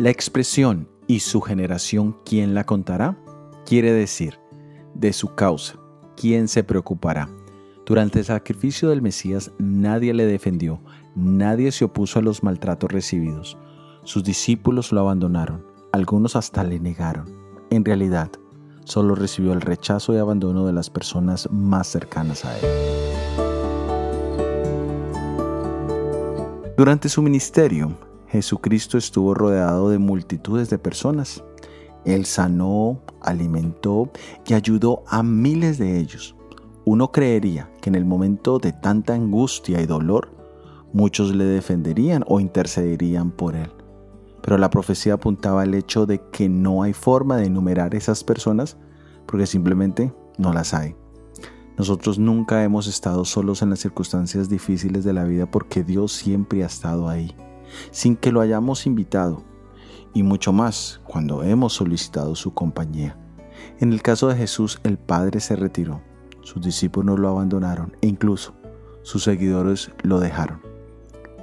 La expresión y su generación, ¿quién la contará? Quiere decir, de su causa, ¿quién se preocupará? Durante el sacrificio del Mesías nadie le defendió, nadie se opuso a los maltratos recibidos. Sus discípulos lo abandonaron, algunos hasta le negaron. En realidad, solo recibió el rechazo y abandono de las personas más cercanas a él. Durante su ministerio, Jesucristo estuvo rodeado de multitudes de personas. Él sanó, alimentó y ayudó a miles de ellos. Uno creería que en el momento de tanta angustia y dolor, muchos le defenderían o intercederían por él. Pero la profecía apuntaba al hecho de que no hay forma de enumerar esas personas porque simplemente no las hay. Nosotros nunca hemos estado solos en las circunstancias difíciles de la vida porque Dios siempre ha estado ahí sin que lo hayamos invitado, y mucho más cuando hemos solicitado su compañía. En el caso de Jesús, el Padre se retiró, sus discípulos lo abandonaron e incluso sus seguidores lo dejaron.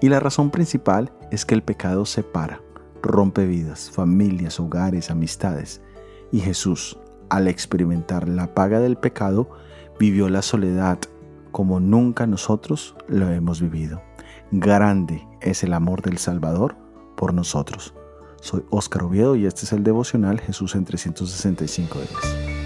Y la razón principal es que el pecado separa, rompe vidas, familias, hogares, amistades. Y Jesús, al experimentar la paga del pecado, vivió la soledad como nunca nosotros lo hemos vivido. Grande es el amor del Salvador por nosotros. Soy Óscar Oviedo y este es el devocional Jesús en 365 días.